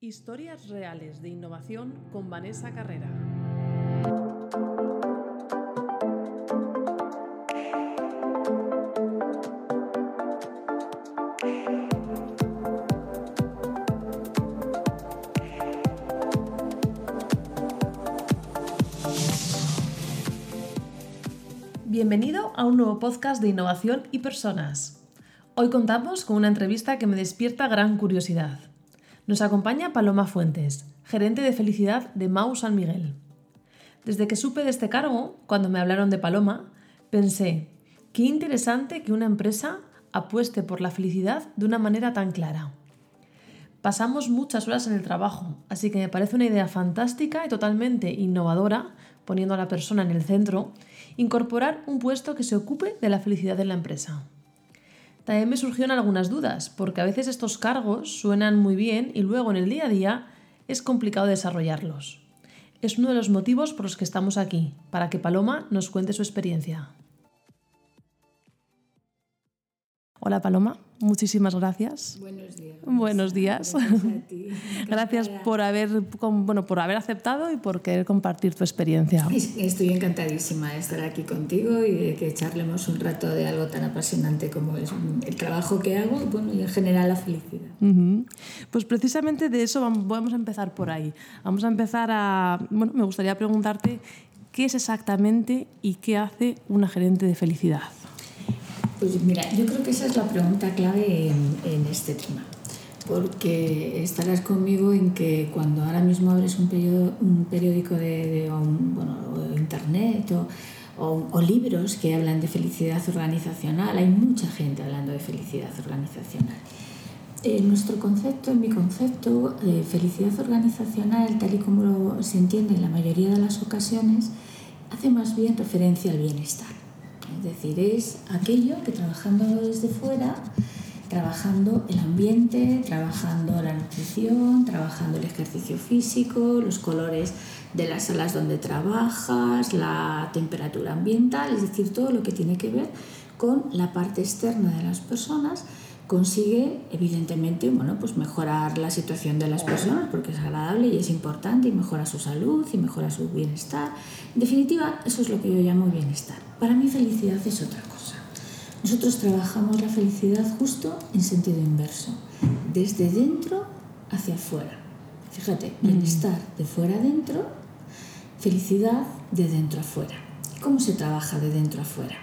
Historias reales de innovación con Vanessa Carrera. Bienvenido a un nuevo podcast de innovación y personas. Hoy contamos con una entrevista que me despierta gran curiosidad. Nos acompaña Paloma Fuentes, gerente de felicidad de Mau San Miguel. Desde que supe de este cargo, cuando me hablaron de Paloma, pensé, qué interesante que una empresa apueste por la felicidad de una manera tan clara. Pasamos muchas horas en el trabajo, así que me parece una idea fantástica y totalmente innovadora, poniendo a la persona en el centro, incorporar un puesto que se ocupe de la felicidad de la empresa. También me surgieron algunas dudas, porque a veces estos cargos suenan muy bien y luego en el día a día es complicado desarrollarlos. Es uno de los motivos por los que estamos aquí, para que Paloma nos cuente su experiencia. Hola Paloma. Muchísimas gracias. Buenos días. Buenos días. Gracias, a ti. gracias por haber, bueno, por haber aceptado y por querer compartir tu experiencia. Estoy encantadísima de estar aquí contigo y de que charlemos un rato de algo tan apasionante como es el trabajo que hago bueno, y en general la felicidad. Pues precisamente de eso vamos a empezar por ahí. Vamos a empezar a... Bueno, me gustaría preguntarte qué es exactamente y qué hace una gerente de felicidad. Pues mira, yo creo que esa es la pregunta clave en, este tema, porque estarás conmigo en que cuando ahora mismo abres un, un periódico de, bueno, internet o, libros que hablan de felicidad organizacional, hay mucha gente hablando de felicidad organizacional. En nuestro concepto, en mi concepto, de felicidad organizacional, tal y como se entiende en la mayoría de las ocasiones, hace más bien referencia al bienestar es decir, es aquello que trabajando desde fuera, trabajando el ambiente, trabajando la nutrición, trabajando el ejercicio físico, los colores de las salas donde trabajas, la temperatura ambiental, es decir, todo lo que tiene que ver con la parte externa de las personas, consigue evidentemente bueno, pues mejorar la situación de las personas porque es agradable y es importante y mejora su salud y mejora su bienestar. En definitiva, eso es lo que yo llamo bienestar. Para mí felicidad es otra cosa. Nosotros trabajamos la felicidad justo en sentido inverso, desde dentro hacia afuera. Fíjate, mm. bienestar de fuera adentro, felicidad de dentro afuera. ¿Cómo se trabaja de dentro afuera?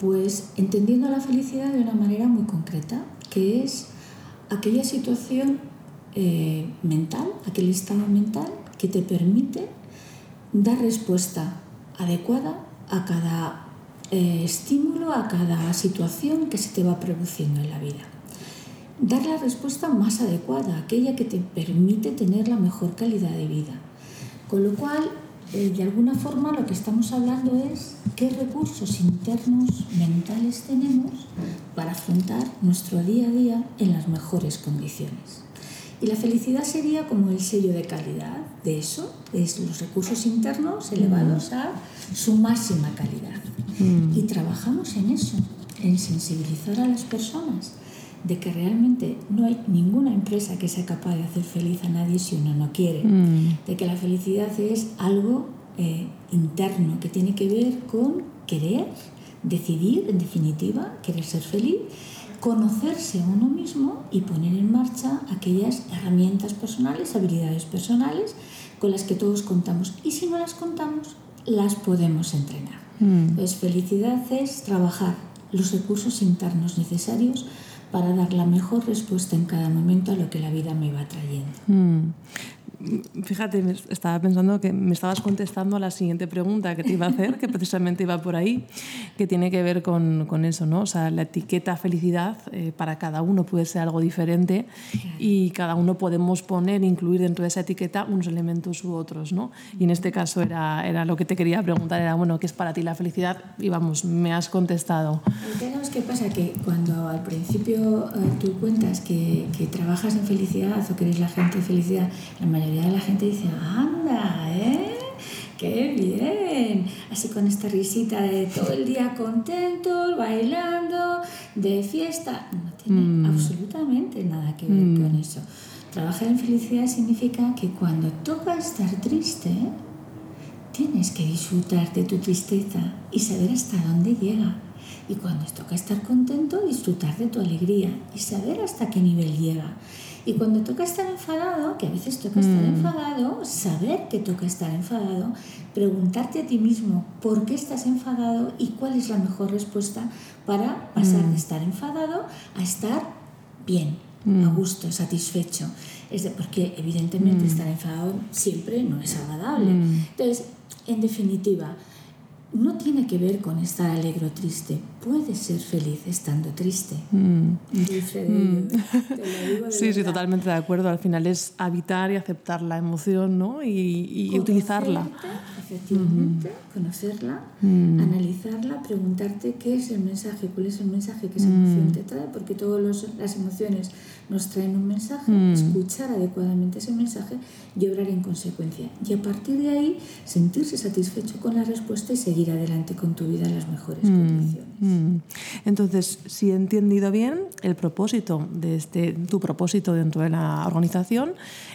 Pues entendiendo la felicidad de una manera muy concreta, que es aquella situación eh, mental, aquel estado mental que te permite dar respuesta adecuada a cada eh, estímulo, a cada situación que se te va produciendo en la vida. Dar la respuesta más adecuada, aquella que te permite tener la mejor calidad de vida. Con lo cual, eh, de alguna forma lo que estamos hablando es qué recursos internos mentales tenemos para afrontar nuestro día a día en las mejores condiciones. Y la felicidad sería como el sello de calidad de eso, es los recursos internos elevados a su máxima calidad. Mm. Y trabajamos en eso, en sensibilizar a las personas de que realmente no hay ninguna empresa que sea capaz de hacer feliz a nadie si uno no quiere, mm. de que la felicidad es algo eh, interno que tiene que ver con querer, decidir, en definitiva, querer ser feliz, conocerse a uno mismo y poner en marcha aquellas herramientas personales, habilidades personales con las que todos contamos. Y si no las contamos, las podemos entrenar. Mm. Pues felicidad es trabajar los recursos internos necesarios para dar la mejor respuesta en cada momento a lo que la vida me va trayendo. Mm. Fíjate, estaba pensando que me estabas contestando a la siguiente pregunta que te iba a hacer, que precisamente iba por ahí, que tiene que ver con, con eso, ¿no? O sea, la etiqueta felicidad eh, para cada uno puede ser algo diferente y cada uno podemos poner, incluir dentro de esa etiqueta unos elementos u otros, ¿no? Y en este caso era, era lo que te quería preguntar, era, bueno, ¿qué es para ti la felicidad? Y vamos, me has contestado. ¿Qué pasa? Que cuando al principio eh, tú cuentas que, que trabajas en felicidad o que eres la gente de felicidad, la mayoría mayoría de la gente dice, anda, ¿eh? ¡Qué bien! Así con esta risita de todo el día contentos, bailando, de fiesta. No tiene mm. absolutamente nada que ver con mm. eso. Trabajar en felicidad significa que cuando toca estar triste, tienes que disfrutar de tu tristeza y saber hasta dónde llega. Y cuando toca estar contento, disfrutar de tu alegría y saber hasta qué nivel llega. Y cuando toca estar enfadado, que a veces toca estar Mm. enfadado, saber que toca estar enfadado, preguntarte a ti mismo por qué estás enfadado y cuál es la mejor respuesta para pasar Mm. de estar enfadado a estar bien, Mm. a gusto, satisfecho. Es de, porque evidentemente estar enfadado siempre no es agradable. Entonces, en definitiva, no tiene que ver con estar alegre o triste. Puedes ser feliz estando triste. Mm. Dulce de ello. Te lo digo de Sí, sí, totalmente de acuerdo. Al final es habitar y aceptar la emoción ¿no? y, y utilizarla. Efectivamente, conocerla, Mm. analizarla, preguntarte qué es el mensaje, cuál es el mensaje que esa Mm. emoción te trae, porque todas las emociones nos traen un mensaje, Mm. escuchar adecuadamente ese mensaje y obrar en consecuencia. Y a partir de ahí, sentirse satisfecho con la respuesta y seguir adelante con tu vida en las mejores condiciones. Mm. Entonces, si he entendido bien, el propósito de este, tu propósito dentro de la organización,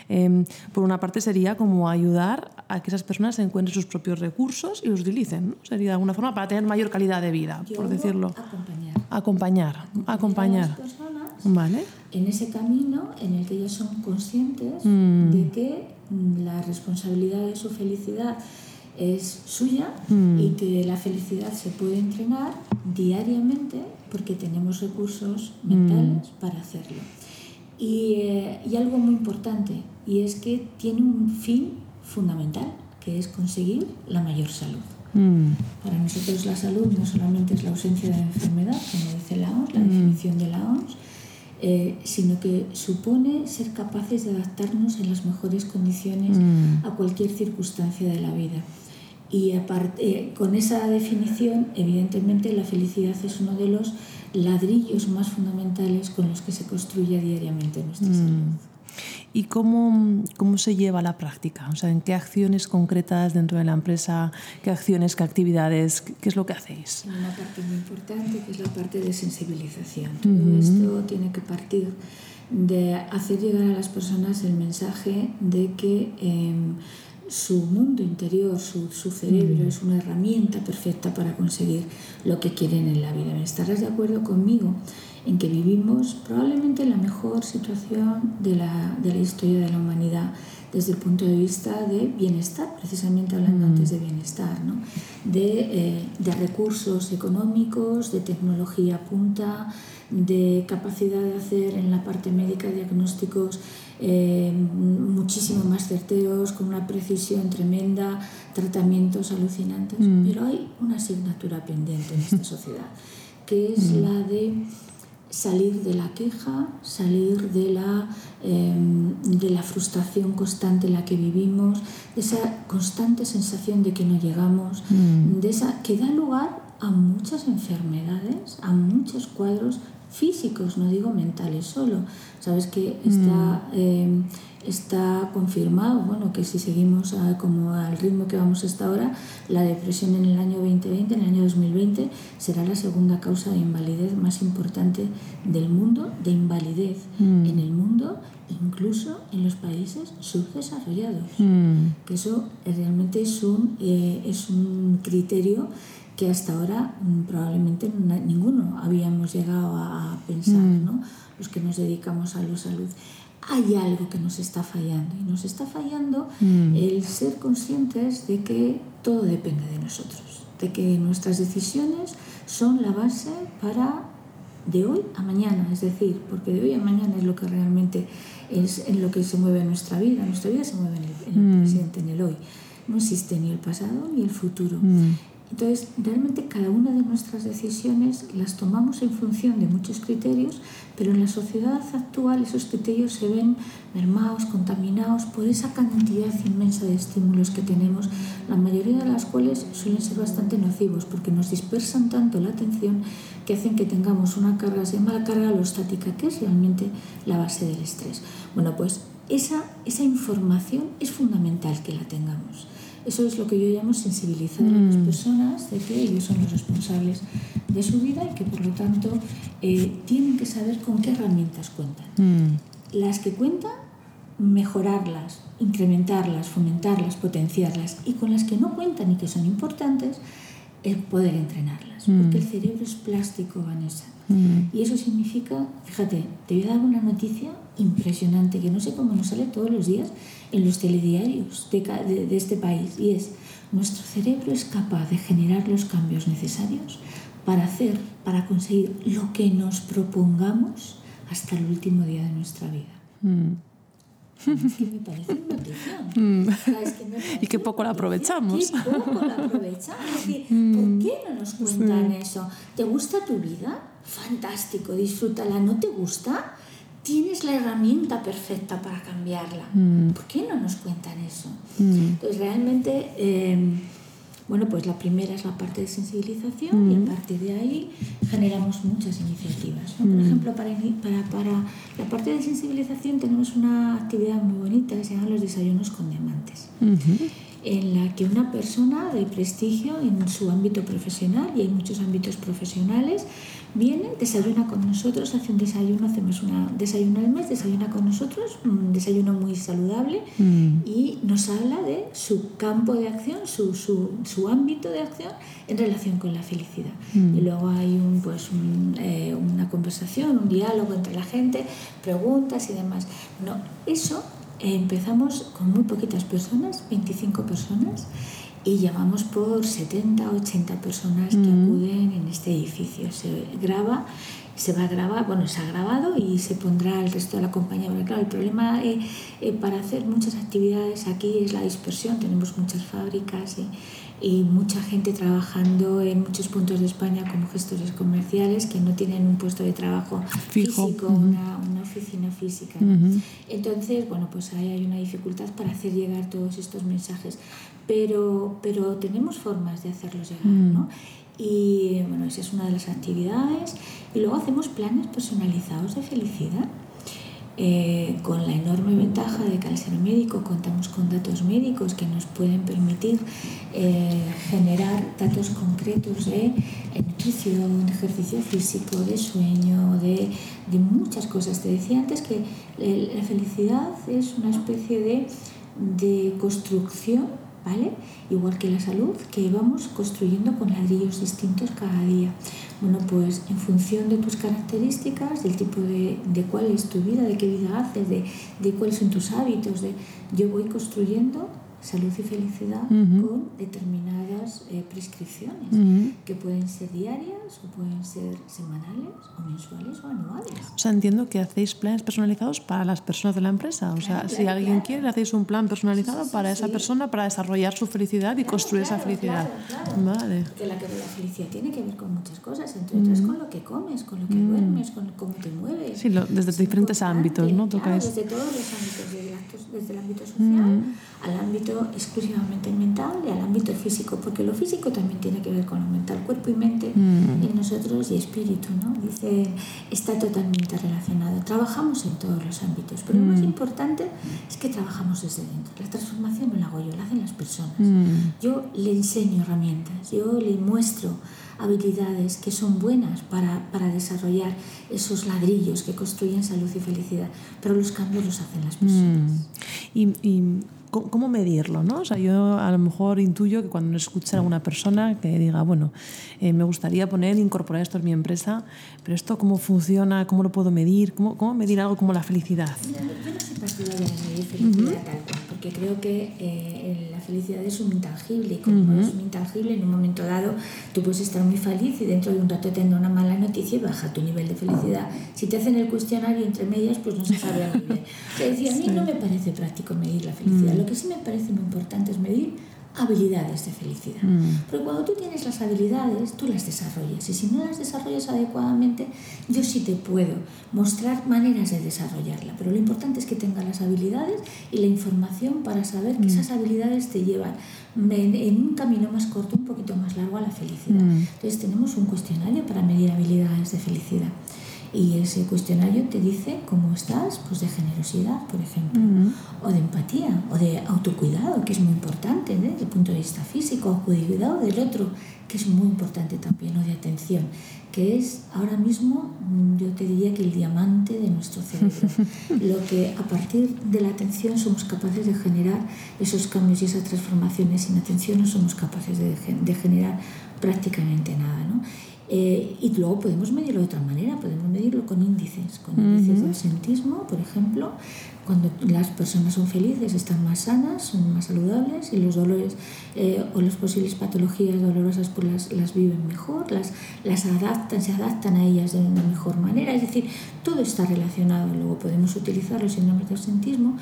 eh, por una parte sería como ayudar a que esas personas encuentren sus propios recursos y los utilicen. ¿no? Sería de alguna forma para tener mayor calidad de vida, Yo por decirlo. Acompañar. Acompañar, acompañar. Vale. en ese camino en el que ellas son conscientes Mm. de que mm, la responsabilidad de su felicidad es suya Mm. y que la felicidad se puede entrenar diariamente porque tenemos recursos Mm. mentales para hacerlo. Y, eh, y algo muy importante, y es que tiene un fin fundamental, que es conseguir la mayor salud. Mm. Para nosotros la salud no solamente es la ausencia de enfermedad, como dice la OMS, la Mm. definición de la OMS, eh, sino que supone ser capaces de adaptarnos en las mejores condiciones Mm. a cualquier circunstancia de la vida. Y aparte, eh, con esa definición, evidentemente, la felicidad es uno de los ladrillos más fundamentales con los que se construye diariamente nuestra Mm. salud. ¿Y cómo, cómo se lleva a la práctica? O sea, ¿en qué acciones concretas dentro de la empresa, qué acciones, qué actividades, qué, qué es lo que hacéis? Una parte muy importante que es la parte de sensibilización. Todo esto tiene que partir de hacer llegar a las personas el mensaje de que em, su mundo interior, su, su cerebro es una herramienta perfecta para conseguir lo que quieren en la vida. ¿Estarás de acuerdo conmigo en que vivimos probablemente la mejor situación de la, de la historia de la humanidad desde el punto de vista de bienestar, precisamente hablando antes de bienestar, ¿no? de, eh, de recursos económicos, de tecnología punta, de capacidad de hacer en la parte médica diagnósticos eh, muchísimo más certeros, con una precisión tremenda, tratamientos alucinantes, pero hay una asignatura pendiente en esta sociedad, que es la de salir de la queja, salir de la, eh, de la frustración constante en la que vivimos, de esa constante sensación de que no llegamos, de esa que da lugar a muchas enfermedades, a muchos cuadros físicos, no digo mentales solo. Sabes que está, eh, está confirmado, bueno, que si seguimos a- como al ritmo que vamos hasta ahora, la depresión en el año 2020, en el año 2020, será la segunda causa de invalidez más importante del mundo, de invalidez en el mundo, incluso en los países subdesarrollados Mm. que eso realmente es un, eh, es un criterio que hasta ahora mm, probablemente ninguno habíamos llegado a, pensar, ¿no? los que nos dedicamos a la salud. Hay algo que nos está fallando y nos está fallando el ser conscientes de que todo depende de nosotros, de que nuestras decisiones son la base para de hoy a mañana, es decir, porque de hoy a mañana es lo que realmente es en lo que se mueve nuestra vida. Nuestra vida se mueve en el, en el presente, en el hoy. No existe ni el pasado ni el futuro. Entonces, realmente cada una de nuestras decisiones las tomamos en función de muchos criterios, pero en la sociedad actual esos criterios se ven mermados, contaminados por esa cantidad inmensa de estímulos que tenemos, la mayoría de las cuales suelen ser bastante nocivos porque nos dispersan tanto la atención que hacen que tengamos una carga, se llama la carga alostática, que es realmente la base del estrés. Bueno, pues esa, esa información es fundamental que la tengamos. Eso es lo que yo llamo sensibilizar a las personas de que ellos son los responsables de su vida y que por lo tanto eh, tienen que saber con qué herramientas cuentan. Mm. Las que cuentan mejorarlas, incrementarlas, fomentarlas, potenciarlas y con las que no cuentan y que son importantes, el poder entrenarlas. Mm. Porque el cerebro es plástico, Vanessa. Mm. Y eso significa, fíjate, te voy a dar una noticia impresionante que no sé cómo nos sale todos los días en los telediarios de, de- de este país. Y es, nuestro cerebro es capaz de generar los cambios necesarios para hacer, para conseguir lo que nos propongamos hasta el último día de nuestra vida. Mm. Es que me parece una notición. O sea, es que me parece Y qué poco la aprovechamos. Qué poco la aprovechamos. Decir, ¿Por qué no nos cuentan eso? ¿Te gusta tu vida? Fantástico, disfrútala. ¿No te gusta? Tienes la herramienta perfecta para cambiarla. ¿Por qué no nos cuentan eso? Entonces, realmente, eh, bueno, pues la primera es la parte de sensibilización y a partir de ahí generamos muchas iniciativas. ¿no? Por ejemplo, para, ini- para, para la parte de sensibilización tenemos una actividad muy bonita que se llama los desayunos con diamantes en la que una persona de prestigio en su ámbito profesional, y hay muchos ámbitos profesionales, viene, desayuna con nosotros, hace un desayuno, hacemos un desayuno al mes, desayuna con nosotros, un desayuno muy saludable y nos habla de su campo de acción, su, su, su ámbito de acción en relación con la felicidad. Y luego hay un, pues, un, eh, una conversación, un diálogo entre la gente, preguntas y demás. No, eso eh, empezamos con muy poquitas personas, 25 personas, y llamamos por 70, 80 personas que acuden en este edificio. Se graba, se va a grabar, bueno, se ha grabado y se pondrá el resto de la compañía. Porque claro, el problema eh, eh, para hacer muchas actividades aquí es la dispersión. Tenemos muchas fábricas y, y mucha gente trabajando en muchos puntos de España como gestores comerciales que no tienen un puesto de trabajo Fijo. físico, una, una oficina física. Entonces, bueno, pues ahí hay una dificultad para hacer llegar todos estos mensajes, pero, pero tenemos formas de hacerlos llegar, ¿no? Y bueno, esa es una de las actividades. Y luego hacemos planes personalizados de felicidad. eh, con la enorme ventaja de que al ser médico contamos con datos médicos que nos pueden permitir eh, generar datos concretos de nutrición, ejercicio físico, de sueño, de, de muchas cosas. Te decía antes que la felicidad es una especie de, de construcción, ¿vale? Igual que la salud, que vamos construyendo con ladrillos distintos cada día. Bueno, pues en función de tus características, del tipo de, de cuál es tu vida, de qué vida haces, de, de cuáles son tus hábitos, de yo voy construyendo salud y felicidad Ujú. con determinadas eh, prescripciones Ujú. que pueden ser diarias o pueden ser semanales o mensuales o anuales. O sea, entiendo que hacéis planes personalizados para las personas de la empresa. O sea, Claro, si alguien claro. quiere, hacéis un plan personalizado Sí, sí, para esa sí. persona para desarrollar su felicidad y construir esa felicidad. Vale. Porque la, que- la felicidad tiene que ver con muchas cosas, entre otras con lo que comes, con lo que duermes, con cómo te mueves. Sí, lo- desde Es diferentes ámbitos, ¿no? Tocáis. desde todos los ámbitos, desde el, desde el ámbito social al ámbito exclusivamente mental y al ámbito físico, porque lo físico también tiene que ver con lo mental, cuerpo y mente en nosotros y espíritu, ¿no? Dice, está totalmente relacionado. Trabajamos en todos los ámbitos, pero lo más importante es que trabajamos desde dentro. La transformación no la hago yo, la hacen las personas. Yo le enseño herramientas, yo le muestro habilidades que son buenas para, para desarrollar esos ladrillos que construyen salud y felicidad, pero los cambios los hacen las personas. Mm. Y, y ¿cómo medirlo? ¿no? O sea, yo a lo mejor intuyo que cuando escucha a alguna persona que diga, bueno, eh, me gustaría poner, incorporar esto en mi empresa, pero esto cómo funciona, cómo lo puedo medir, cómo, cómo medir algo como la felicidad. Mira, Yo no soy partidaria de medir felicidad tal cual, porque creo que eh, la felicidad es un intangible y como es un intangible, en un momento dado tú puedes estar muy feliz y dentro de un rato tener una mala noticia y baja tu nivel de felicidad. Si te hacen el cuestionario entre medias, pues no se sabe muy bien. Es decir, a mí no me parece práctico medir la felicidad. Lo que sí me parece muy importante es medir habilidades de felicidad. Porque cuando tú tienes las habilidades, tú las desarrollas. Y si no las desarrollas adecuadamente, yo sí te puedo mostrar maneras de desarrollarla. Pero lo importante es que tengas las habilidades y la información para saber que esas habilidades te llevan en, en un camino más corto, un poquito más largo a la felicidad. Entonces tenemos un cuestionario para medir habilidades de felicidad. Y ese cuestionario te dice cómo estás, pues de generosidad, por ejemplo, o de empatía, o de autocuidado, que es muy importante ¿eh? desde el punto de vista físico, o de cuidado del otro, que es muy importante también, o de atención, que es ahora mismo, mm, yo te diría que el diamante de nuestro cerebro, lo que a partir de la atención somos capaces de generar esos cambios y esas transformaciones, sin atención no somos capaces de, de generar prácticamente nada. ¿no? Eh, y luego podemos medirlo de otra manera, podemos medirlo con índices, con índices de asentismo, por ejemplo, cuando las personas son felices, están más sanas, son más saludables y los dolores eh, o las posibles patologías dolorosas pues las, las viven mejor, las, las adaptan, se adaptan a ellas de una mejor manera, es decir, todo está relacionado, luego podemos utilizar los síndromes de asentismo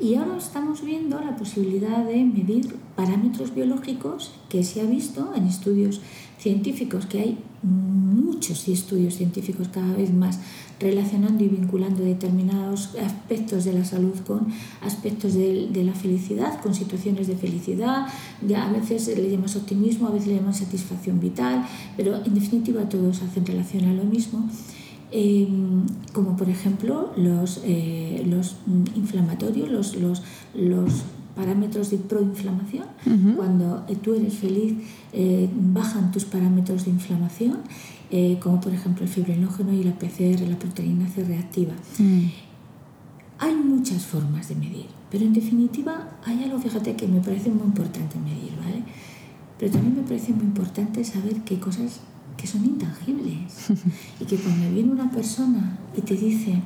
y ahora estamos viendo la posibilidad de medir parámetros biológicos que se ha visto en estudios científicos, que hay muchos estudios científicos cada vez más relacionando y vinculando determinados aspectos de la salud con aspectos de, la felicidad, con situaciones de felicidad, a veces le llamas optimismo, a veces le llamas satisfacción vital, pero en definitiva todos hacen relación a lo mismo. Em, como por ejemplo los, eh, los inflamatorios, los, los, los parámetros de proinflamación. Cuando eh, tú eres feliz, eh, bajan tus parámetros de inflamación, eh, como por ejemplo el fibrinógeno y la PCR, la proteína C reactiva. Mm. Hay muchas formas de medir, pero en definitiva hay algo, fíjate, que me parece muy importante medir, ¿vale? Pero también me parece muy importante saber qué cosas que son intangibles y que cuando viene una persona y te dice,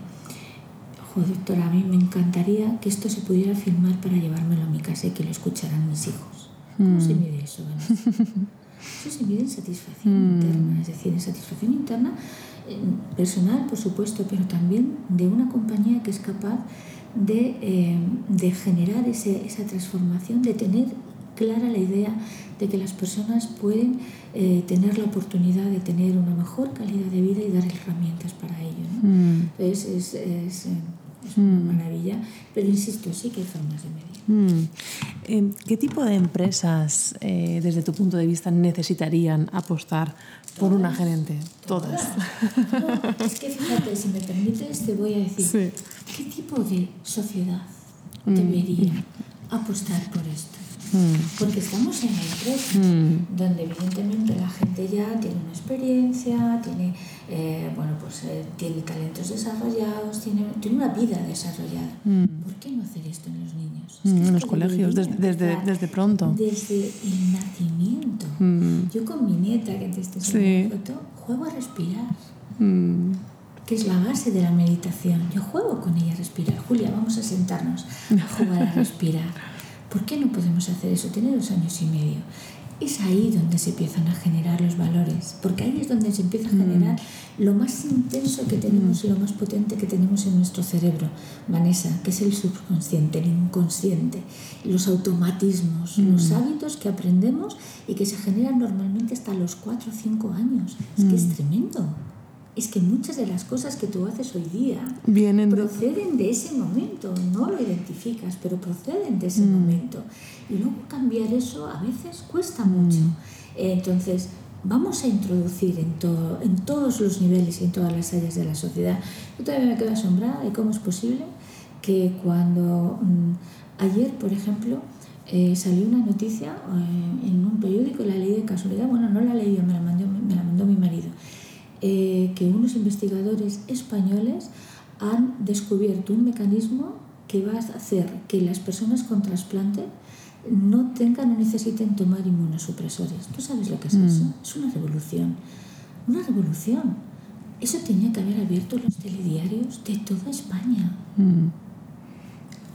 Joder, doctora, a mí me encantaría que esto se pudiera filmar para llevármelo a mi casa y que lo escucharan mis hijos. ¿Cómo mm. se mide eso? Eso se mide en satisfacción mm. interna, es decir, en satisfacción interna personal, por supuesto, pero también de una compañía que es capaz de, eh, de generar ese, esa transformación, de tener clara la idea de que las personas pueden eh, tener la oportunidad de tener una mejor calidad de vida y dar herramientas para ello. ¿no? Mm. Entonces es, es, eh, es una mm. maravilla, pero insisto, sí que hay formas de medir. Mm. Em, ¿Qué tipo de empresas, eh, desde tu punto de vista, necesitarían apostar por una gerente? Todas. No, es que fíjate, si me permites, te voy a decir, ¿qué tipo de sociedad debería apostar por esto? Porque estamos en la empresa, mm. donde evidentemente la gente ya tiene una experiencia, tiene, eh, bueno, pues, eh, tiene talentos desarrollados, tiene, tiene una vida desarrollada. Mm. ¿Por qué no hacer esto en los niños? Mm, en los colegios, desde, desde, desde, pronto. Desde el nacimiento. Yo con mi nieta, que te estoy sí. foto, juego a respirar que es la base de la meditación. Yo juego con ella a respirar. Julia, vamos a sentarnos a jugar a respirar. ¿Por qué no podemos hacer eso? Tiene dos años y medio. Es ahí donde se empiezan a generar los valores, porque ahí es donde se empieza a generar mm. lo más intenso que tenemos y lo más potente que tenemos en nuestro cerebro, Vanessa, que es el subconsciente, el inconsciente, los automatismos, los mm. hábitos que aprendemos y que se generan normalmente hasta los 4 o 5 años. Es que es mm. tremendo es que muchas de las cosas que tú haces hoy día Vienen proceden de... ese momento, no lo identificas, pero proceden de ese mm. momento. Y luego cambiar eso a veces cuesta mm. mucho. Entonces, vamos a introducir en, todo, en todos los niveles y en todas las áreas de la sociedad. Yo todavía me quedo asombrada de cómo es posible que cuando mm, ayer, por ejemplo, eh, salió una noticia eh, en un periódico, la leí de casualidad, bueno, no la leí yo, me la mandó, me la mandó mi marido eh, que unos investigadores españoles han descubierto un mecanismo que va a hacer que las personas con trasplante no tengan o necesiten tomar inmunosupresores. ¿Tú sabes lo que es mm. eso? Es una revolución. Una revolución. Eso tenía que haber abierto los telediarios de toda España. Mm.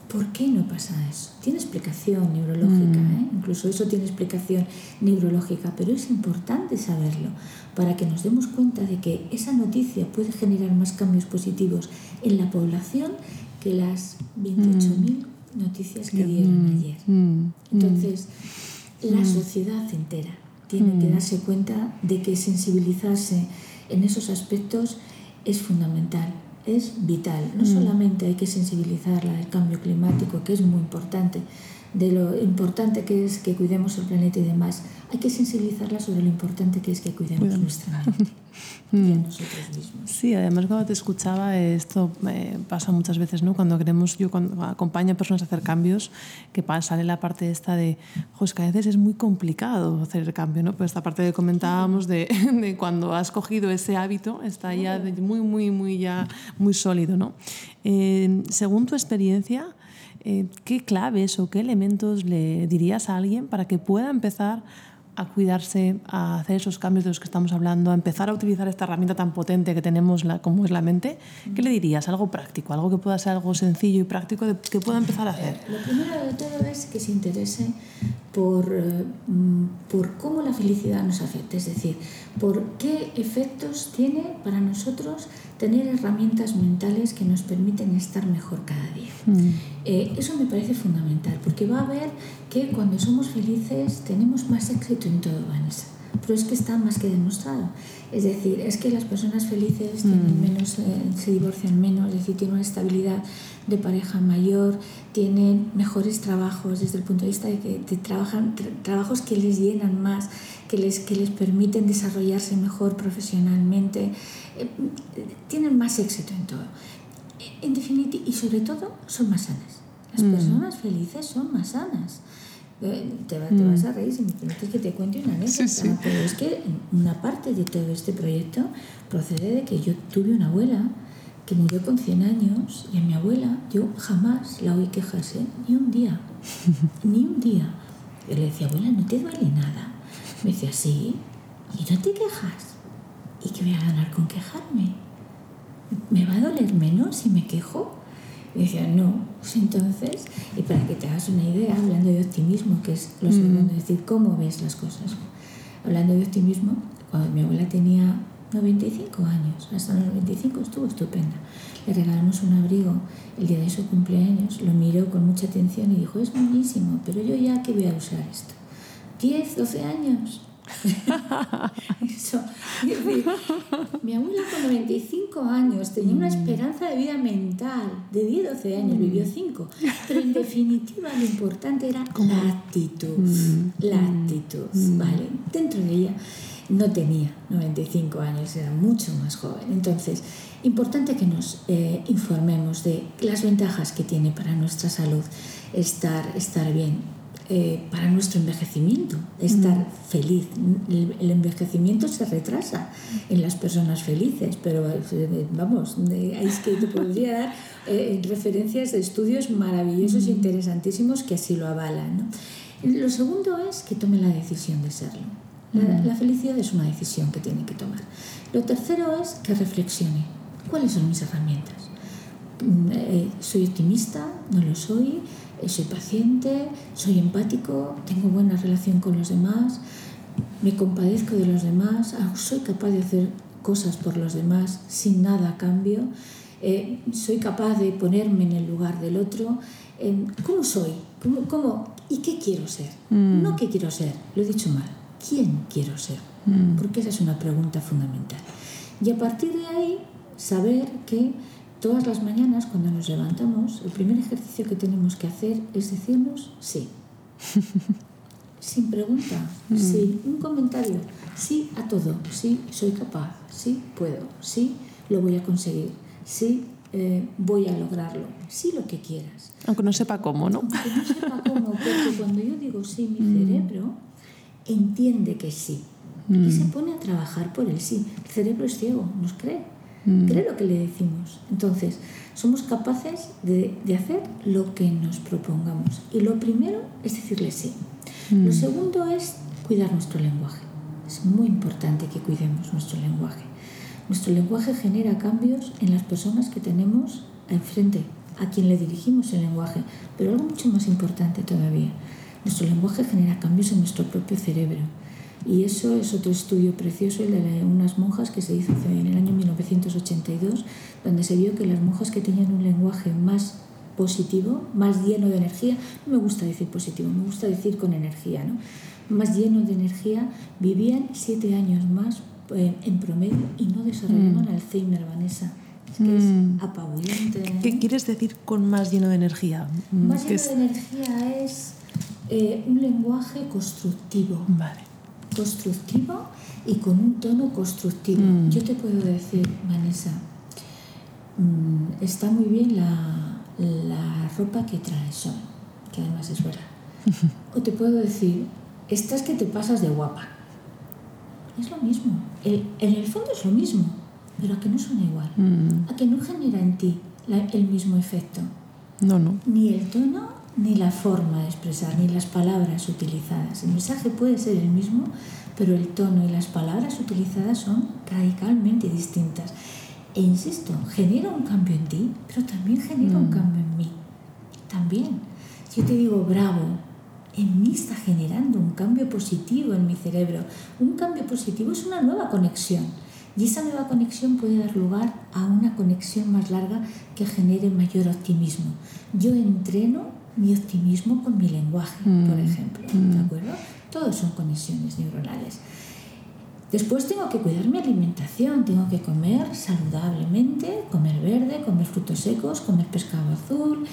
¿Por qué no pasa eso? Tiene explicación neurológica, mm. ¿eh? incluso eso tiene explicación neurológica, pero es importante saberlo para que nos demos cuenta de que esa noticia puede generar más cambios positivos en la población que las 28.000 mm. noticias que dieron mm. ayer. Entonces, la sociedad entera tiene que darse cuenta de que sensibilizarse en esos aspectos es fundamental es vital. No mm. solamente hay que sensibilizarla del cambio climático, que es muy importante, de lo importante que es que cuidemos el planeta y demás, hay que sensibilizarla sobre lo importante que es que cuidemos nuestra mente. y a nosotros mismos. Sí, además cuando te escuchaba, esto eh, pasa muchas veces, ¿no? Cuando queremos, yo cuando acompaño a personas a hacer cambios, que sale la parte esta de, pues que a veces es muy complicado hacer el cambio, ¿no? Pues esta parte que comentábamos de, de cuando has cogido ese hábito, está ya muy, muy, muy, ya muy sólido, ¿no? Eh, según tu experiencia, eh, ¿qué claves o qué elementos le dirías a alguien para que pueda empezar a cuidarse, a hacer esos cambios de los que estamos hablando, a empezar a utilizar esta herramienta tan potente que tenemos la, como es la mente, ¿qué le dirías? Algo práctico, algo que pueda ser algo sencillo y práctico de, que pueda empezar a hacer. Lo primero de todo es que se interese por, eh, mm, por cómo la felicidad nos afecta, es decir, por qué efectos tiene para nosotros tener herramientas mentales que nos permiten estar mejor cada día. Mm. Eh, eso me parece fundamental, porque va a ver que cuando somos felices tenemos más éxito en todo, Vanessa. Pero es que está más que demostrado. Es decir, es que las personas felices tienen Mm. menos, eh, se divorcian menos, es decir, tienen una estabilidad de pareja mayor, tienen mejores trabajos desde el punto de vista de que te trabajan tra- trabajos que les llenan más, que les, que les permiten desarrollarse mejor profesionalmente, eh, tienen más éxito en todo. En definitiva, y sobre todo, son más sanas. Las Mm. personas felices son más sanas. Eh, Te, va- te Mm. vas a reír si me permites que te cuente una anécdota, Sí, sí. pero es que una parte de todo este proyecto procede de que yo tuve una abuela que murió con 100 años y a mi abuela yo jamás la oí quejarse ni un día, ni un día. Yo le decía, abuela, ¿no te duele nada? Me decía, sí, y no te quejas. ¿Y qué voy a ganar con quejarme? ¿Me va a doler menos si me quejo? Y decía, no. Pues entonces, y para que te hagas una idea, hablando de optimismo, que es lo segundo, es decir, cómo ves las cosas. Hablando de optimismo, cuando mi abuela tenía 95 años, hasta los 95 estuvo estupenda. Le regalamos un abrigo el día de su cumpleaños, lo miró con mucha atención y dijo, es buenísimo, pero yo ya que voy a usar esto. 10, 12 años. Eso. Es decir, mi abuela con 95 años tenía una esperanza de vida mental de 10, 12 años, vivió 5. Pero en definitiva lo importante era la actitud. La actitud, ¿vale? Dentro de ella no tenía 95 años, era mucho más joven. Entonces, importante que nos eh, informemos de las ventajas que tiene para nuestra salud estar, estar bien, eh, para nuestro envejecimiento, estar feliz. El, el, envejecimiento se retrasa en las personas felices, pero eh, vamos, es que te podría dar eh, referencias de estudios maravillosos e interesantísimos que así lo avalan. ¿no? Lo segundo es que tome la decisión de serlo. La, la, felicidad es una decisión que tiene que tomar. Lo tercero es que reflexione. ¿Cuáles son mis herramientas? Eh, ¿Soy optimista? ¿No lo soy? Soy paciente, soy empático, tengo buena relación con los demás, me compadezco de los demás, soy capaz de hacer cosas por los demás sin nada a cambio, eh, soy capaz de ponerme en el lugar del otro. Eh, ¿Cómo soy? ¿Cómo, cómo, y qué quiero ser? Mm. No qué quiero ser, lo he dicho mal. ¿Quién quiero ser? Mm. Porque esa es una pregunta fundamental. Y a partir de ahí, saber que todas las mañanas cuando nos levantamos, el primer ejercicio que tenemos que hacer es decirnos sí. Sin pregunta, mm. sí, un comentario, sí a todo, sí, soy capaz, sí, puedo, sí, lo voy a conseguir, sí, eh, voy a lograrlo, sí lo que quieras. Aunque no sepa cómo, ¿no? Aunque no sepa cómo, porque cuando yo digo sí, mi cerebro entiende que sí mm. y se pone a trabajar por el sí. El cerebro es ciego, nos cree cree lo que le decimos. Entonces, somos capaces de, de, hacer lo que nos propongamos. Y lo primero es decirle sí. Mm. Lo segundo es cuidar nuestro lenguaje. Es muy importante que cuidemos nuestro lenguaje. Nuestro lenguaje genera cambios en las personas que tenemos enfrente, a quien le dirigimos el lenguaje. Pero algo mucho más importante todavía, nuestro lenguaje genera cambios en nuestro propio cerebro. Y eso es otro estudio precioso, el de unas monjas que se hizo en el año 1982, donde se vio que las monjas que tenían un lenguaje más positivo, más lleno de energía, no me gusta decir positivo, me gusta decir con energía, ¿no? más lleno de energía, vivían siete años más eh, en promedio y no desarrollaban mm. Alzheimer, Vanessa. Es que mm. es apabullante. ¿eh? ¿Qué quieres decir con más lleno de energía? Más lleno es... de energía es eh, un lenguaje constructivo. Vale constructivo y con un tono constructivo. Mm. Yo te puedo decir, Vanessa, mm, está muy bien la, la ropa que traes hoy, que además es verdad. O te puedo decir, estás que te pasas de guapa. Es lo mismo. El- en el fondo es lo mismo, pero a que no suena igual. Mm. A que no genera en ti la- el mismo efecto. No, no. Ni el tono, ni la forma de expresar, ni las palabras utilizadas. El mensaje puede ser el mismo, pero el tono y las palabras utilizadas son radicalmente distintas. E insisto, genera un cambio en ti, pero también genera un Mm. cambio en mí. También. Si yo te digo bravo, en mí está generando un cambio positivo en mi cerebro. Un cambio positivo es una nueva conexión. Y esa nueva conexión puede dar lugar a una conexión más larga que genere mayor optimismo. Yo entreno mi optimismo con mi lenguaje, por Mm, ejemplo. ¿De mm. acuerdo? Todos son conexiones neuronales. Después tengo que cuidar mi alimentación, tengo que comer saludablemente, comer verde, comer frutos secos, comer pescado azul,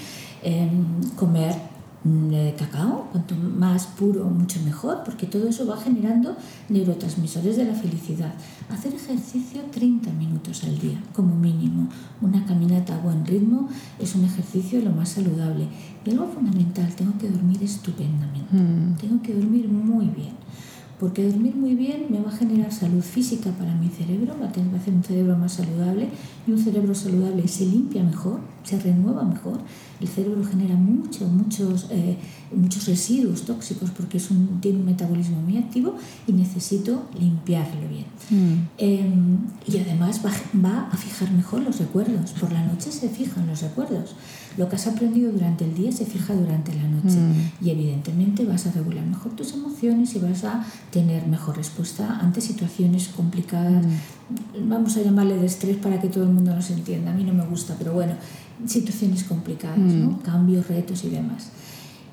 em, comer mm, eh, cacao, cuanto más puro mucho mejor, porque todo eso va generando neurotransmisores de la felicidad. Hacer ejercicio 30 minutos al día, como mínimo. Una caminata a buen ritmo es un ejercicio lo más saludable. Y algo fundamental, tengo que dormir estupendamente. Mm. Tengo que dormir muy bien. Porque dormir muy bien me va a generar salud física para mi cerebro, va a tener- va a hacer un cerebro más saludable y un cerebro saludable se limpia mejor, se renueva mejor. El cerebro genera mucho, muchos, eh, muchos residuos tóxicos porque es un, tiene un metabolismo muy activo y necesito limpiarlo bien. Mm. Eh, y además va, va a fijar mejor los recuerdos. Por la noche se fijan los recuerdos. Lo que has aprendido durante el día se fija durante la noche. Mm. Y evidentemente vas a regular mejor tus emociones y vas a tener mejor respuesta ante situaciones complicadas. Vamos a llamarle de estrés para que todo el mundo nos entienda. A mí no me gusta, pero bueno, situaciones complicadas, ¿no? Mm. cambios, retos y demás.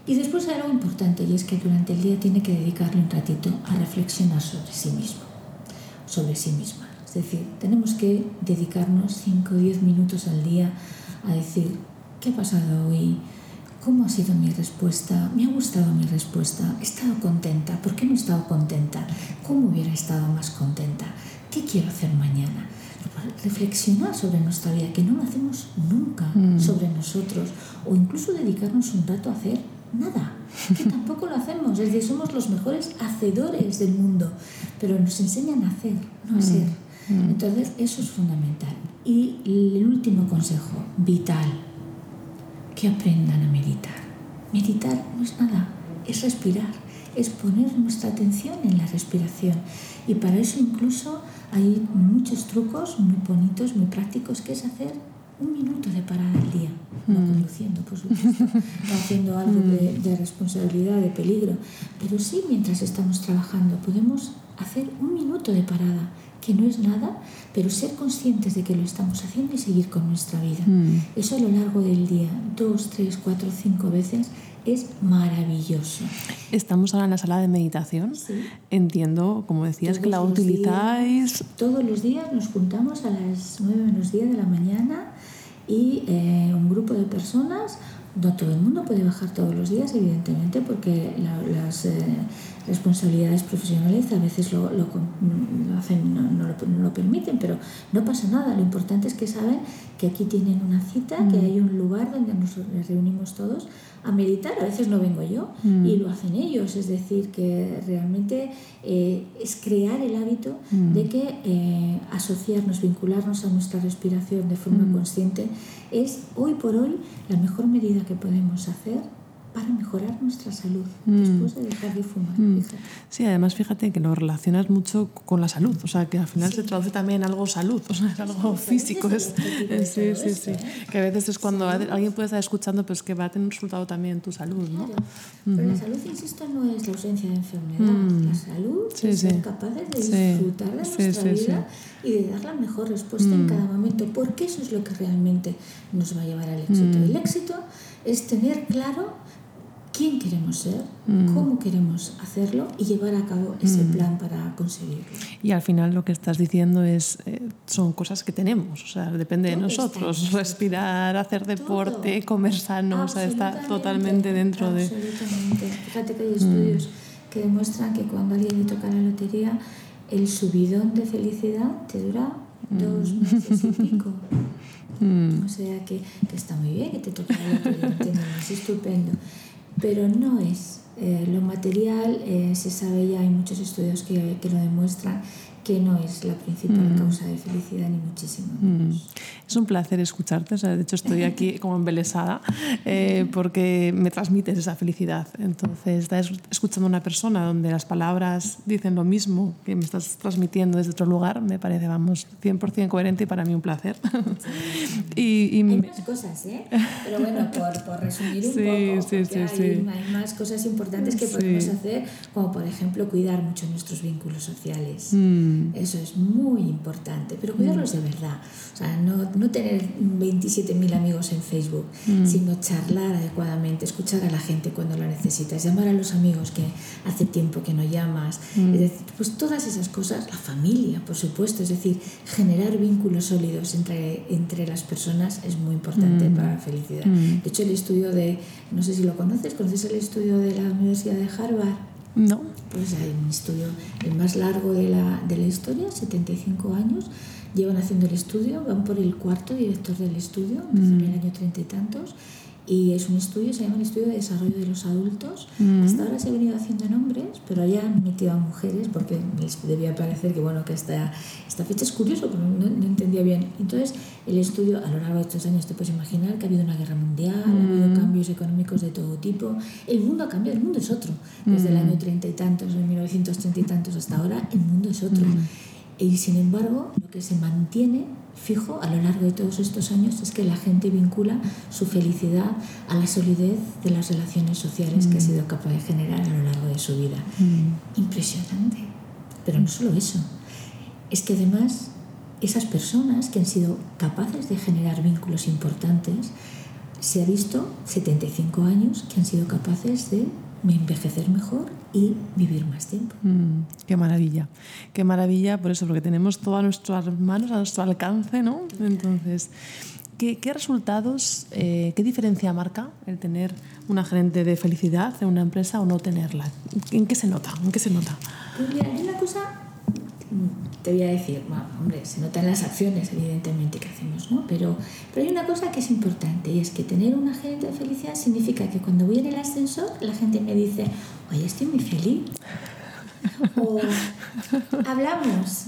Y después hay algo importante y es que durante el día tiene que dedicarle un ratito a reflexionar sobre sí mismo sobre sí misma. Es decir, tenemos que dedicarnos 5 o 10 minutos al día a decir, ¿qué ha pasado hoy? ¿Cómo ha sido mi respuesta? ¿Me ha gustado mi respuesta? ¿He estado contenta? ¿Por qué no he estado contenta? ¿Cómo hubiera estado más contenta? ¿Qué quiero hacer mañana? Reflexionar sobre nuestra vida, que no lo hacemos nunca Mm. sobre nosotros, o incluso dedicarnos un rato a hacer nada, que tampoco lo hacemos, es decir, somos los mejores hacedores del mundo, pero nos enseñan a hacer, no a ser. Mm. Entonces, eso es fundamental. Y el último consejo, vital, que aprendan a meditar. Meditar no es nada, es respirar, es poner nuestra atención en la respiración. Y para eso incluso hay muchos trucos muy bonitos, muy prácticos, que es hacer un minuto de parada al día, no Mm. conduciendo, por supuesto, no haciendo algo de, de responsabilidad, de peligro, pero sí mientras estamos trabajando podemos hacer un minuto de parada, que no es nada, pero ser conscientes de que lo estamos haciendo y seguir con nuestra vida. Mm. Eso a lo largo del día, dos, tres, cuatro, cinco veces, es maravilloso. Estamos ahora en la sala de meditación. Sí. Entiendo, como decías, que la Todos utilizáis. Todos los días nos juntamos a las 9 menos 10 de la mañana y eh, un grupo de personas, no todo el mundo puede bajar todos los días, evidentemente, porque la- las eh, responsabilidades profesionales a veces lo, lo lo hacen, no, no lo, no lo permiten, pero no pasa nada. Lo importante es que saben que aquí tienen una cita, que Mm. hay un lugar donde nos reunimos todos a meditar. A veces no vengo yo Mm. y lo hacen ellos. Es decir, que realmente eh, es crear el hábito Mm. de que eh, asociarnos, vincularnos a nuestra respiración de forma consciente es hoy por hoy la mejor medida que podemos hacer para mejorar nuestra salud Mm. después de dejar de fumar. Mm. Sí, además fíjate que lo relacionas mucho con la salud, o sea, que al final se traduce también algo salud, o sea, es algo físico. Es, es- sí, sí, sí. Que a veces es cuando alguien puede estar escuchando, pues que va a tener un resultado también en tu salud, ¿no? Claro. Pero la salud, insisto, no es la ausencia de enfermedad. Mm. La salud Sí, es sí. ser capaces de Sí. disfrutar de Sí, nuestra sí, vida y de dar la mejor respuesta en Mm. cada momento, porque eso es lo que realmente nos va a llevar al éxito. Mm. El éxito es tener claro quién queremos ser, Mm. cómo queremos hacerlo y llevar a cabo ese Mm. plan para conseguirlo. Y al final lo que estás diciendo es, eh, son cosas que tenemos, o sea, depende de Todo nosotros. Respirar, hacer deporte, Todo. comer sano, o sea, está Absolutamente, totalmente dentro de... Absolutamente. Fíjate que hay estudios que demuestran que cuando alguien le toca la lotería, el subidón de felicidad te dura dos mm. meses y pico. Mm. O sea que, que, está muy bien que te toque la lotería, es estupendo. Pero no es. Eh, lo material eh, se sabe ya, hay muchos estudios que, que lo demuestran, que no es la principal mm. causa de felicidad, ni muchísimo menos. Mm. Es un placer escucharte, de hecho estoy aquí como embelesada eh, porque me transmites esa felicidad. Entonces, estás escuchando a una persona donde las palabras dicen lo mismo que me estás transmitiendo desde otro lugar, me parece, vamos, 100% coherente y para mí un placer. y, y, hay más cosas, ¿eh? Pero bueno, por, por resumir un poco, sí, sí, hay, hay, más cosas importantes que podemos hacer, como por ejemplo cuidar mucho nuestros vínculos sociales. Mm. Eso es muy importante, pero cuidarlos de verdad. O sea, no, no tener 27.000 amigos en Facebook, mm. sino charlar adecuadamente, escuchar a la gente cuando lo necesitas, llamar a los amigos que hace tiempo que no llamas. Mm. Es decir, pues todas esas cosas, la familia, por supuesto, es decir, generar vínculos sólidos entre, entre las personas es muy importante mm. para la felicidad. De hecho, el estudio de, no sé si lo conoces, ¿conoces el estudio de la Universidad de Harvard? No. Pues hay un estudio, el más largo de la, de la historia, 75 años. Llevan haciendo el estudio, van por el cuarto director del estudio, en el mm. año treinta y tantos y es un estudio, se llama el Estudio de Desarrollo de los Adultos. Mm. Hasta ahora se ha venido haciendo en hombres, pero ya han metido a mujeres porque les debía parecer que, bueno, que esta, esta fecha es curioso, porque no, no, entendía bien. Entonces, el estudio, a lo largo de estos años, te puedes imaginar que ha habido una guerra mundial, ha habido mm. cambios económicos de todo tipo. El mundo ha cambiado, el mundo es otro. Desde el mm. año treinta y tantos, en 1930 y tantos hasta ahora, el mundo es otro. Y sin embargo, lo que se mantiene fijo a lo largo de todos estos años es que la gente vincula su felicidad a la solidez de las relaciones sociales que ha mm. sido capaz de generar a lo largo de su vida. Mm. Impresionante. Pero no solo eso, es que además esas personas que han sido capaces de generar vínculos importantes, se ha visto 75 años que han sido capaces de envejecer mejor y vivir más tiempo. Mm, qué maravilla, qué maravilla por eso, porque tenemos todo a nuestras manos, a nuestro alcance, ¿no? Entonces, ¿qué, qué resultados, eh, qué diferencia marca el tener una gerente de felicidad en una empresa o no tenerla? ¿En qué se nota? ¿En qué se nota? Pues mira, hay una cosa te voy a decir, hombre, se notan las acciones, evidentemente, que hacemos, ¿no? Pero, pero hay una cosa que es importante y es que tener un agente de felicidad significa que cuando voy en el ascensor, la gente me dice, oye, estoy muy feliz. O hablamos.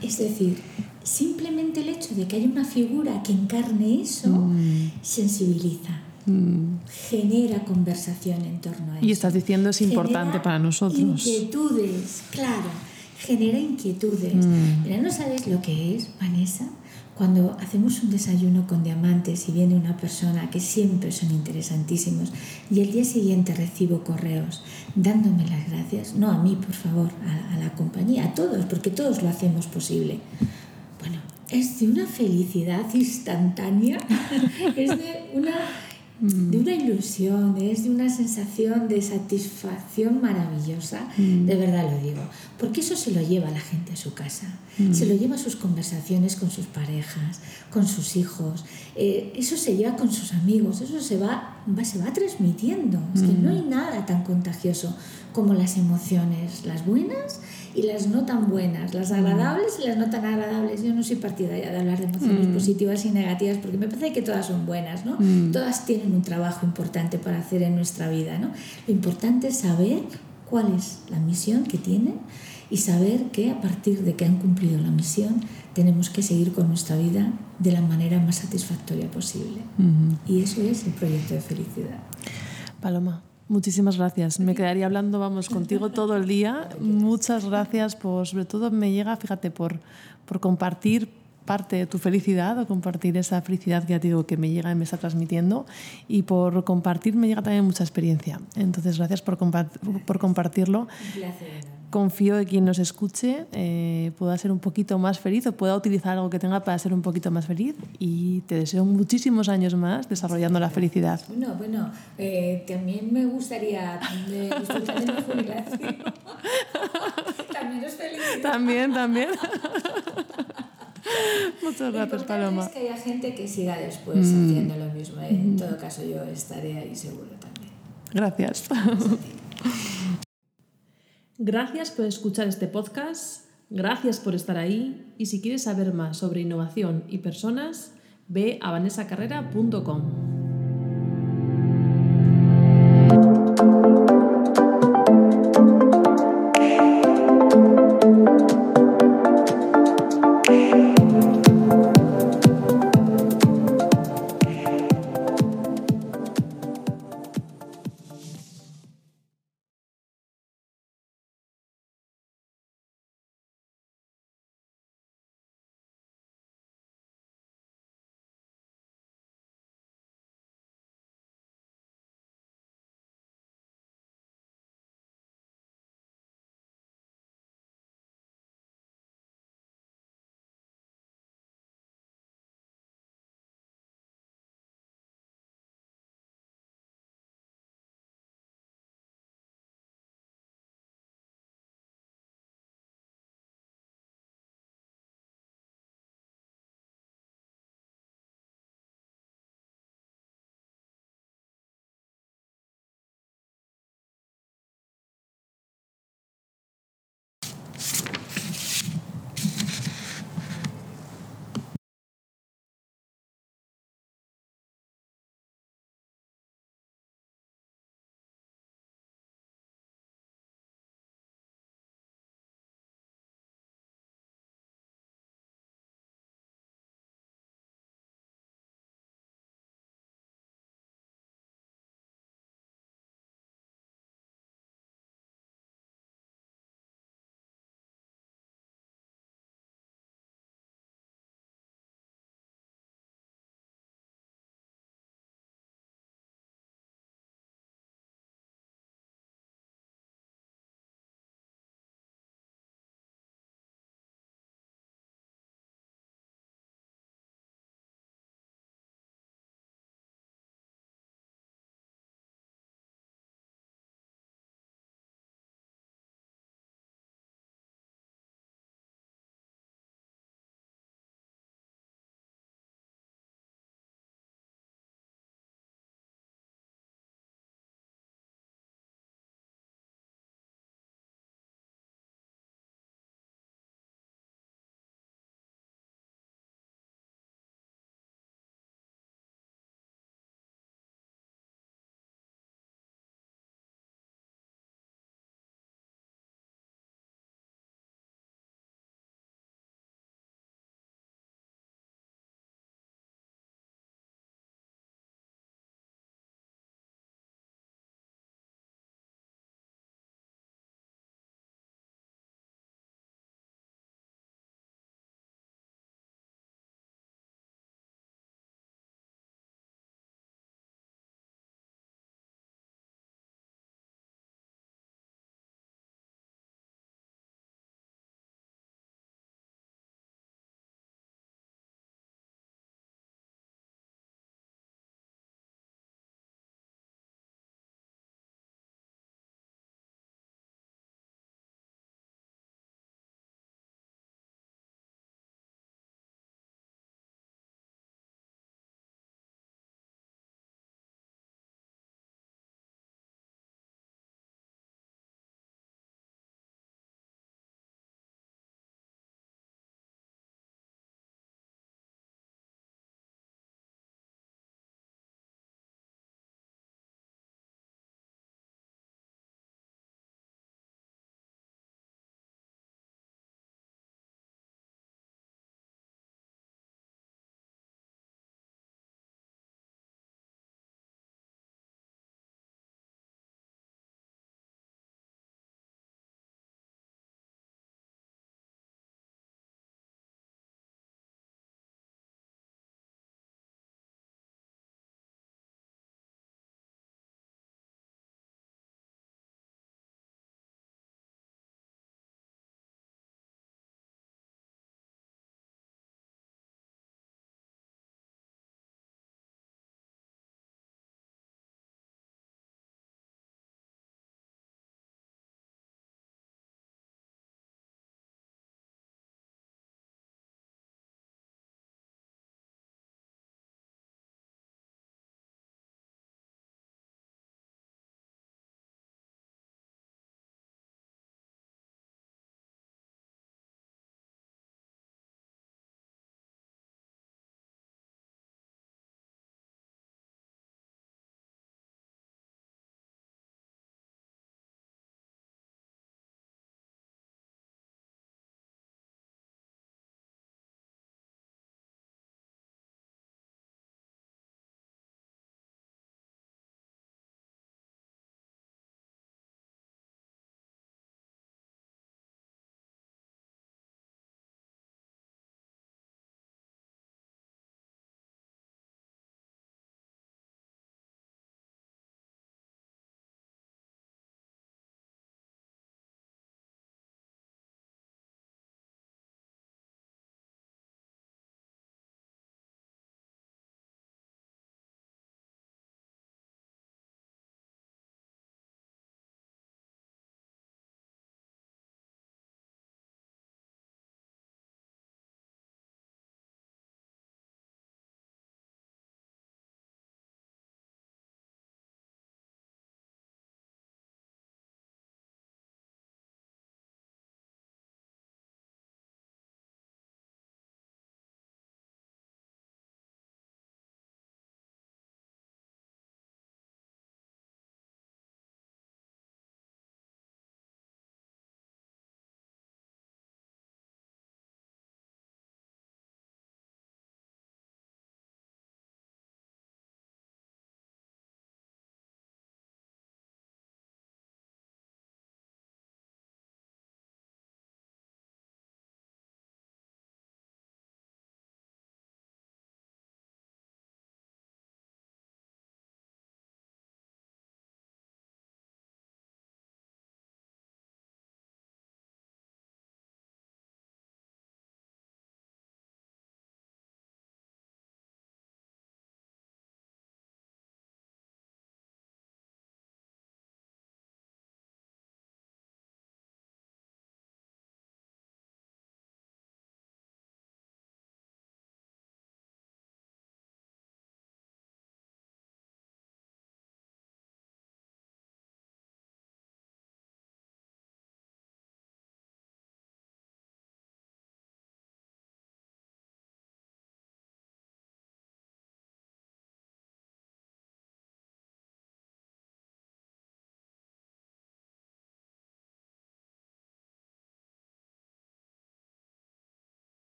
Es decir, simplemente el hecho de que haya una figura que encarne eso mm. sensibiliza. Mm. genera conversación en torno a eso. Y estás diciendo es importante para nosotros. Inquietudes, claro genera inquietudes. Mm. Pero no sabes lo que es, Vanessa, cuando hacemos un desayuno con diamantes y viene una persona que siempre son interesantísimos y el día siguiente recibo correos dándome las gracias, no a mí, por favor, a, a la compañía, a todos, porque todos lo hacemos posible. Bueno, es de una felicidad instantánea, es de una de una ilusión, es de una sensación de satisfacción maravillosa, mm. de verdad lo digo, porque eso se lo lleva la gente a su casa, mm. se lo lleva a sus conversaciones con sus parejas, con sus hijos, eh, eso se lleva con sus amigos, eso se va, se va transmitiendo, es que no hay mm. nada tan contagioso como las emociones, las buenas y las no tan buenas, las agradables y las no tan agradables. Yo no soy partidaria de hablar de emociones mm. positivas y negativas porque me parece que todas son buenas, ¿no? Mm. Todas tienen un trabajo importante para hacer en nuestra vida, ¿no? Lo importante es saber cuál es la misión que tienen y saber que a partir de que han cumplido la misión tenemos que seguir con nuestra vida de la manera más satisfactoria posible. Y eso es el proyecto de felicidad. Paloma, Muchísimas gracias. Me quedaría hablando, vamos, contigo todo el día. Muchas gracias por, sobre todo me llega, fíjate, por, por compartir parte de tu felicidad o compartir esa felicidad que ya te digo que me llega y me está transmitiendo y por compartir me llega también mucha experiencia. Entonces, gracias por, por compartirlo. Un placer confío que quien nos escuche eh, pueda ser un poquito más feliz o pueda utilizar algo que tenga para ser un poquito más feliz y te deseo muchísimos años más desarrollando la felicidad. Bueno, bueno, eh, también me gustaría disfrutar de la jubilación. también es felicidad. También, también. Muchas gracias, Paloma. Es que haya gente que siga después mm. haciendo lo mismo. ¿eh? En mm. todo caso, yo estaré ahí seguro también. Gracias. Gracias por escuchar este podcast. Gracias por estar ahí. Y si quieres saber más sobre innovación y personas, ve a vanessacarrera.com.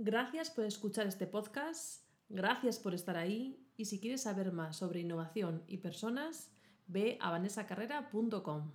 Gracias por escuchar este podcast, gracias por estar ahí y si quieres saber más sobre innovación y personas, ve a vanessacarrera.com.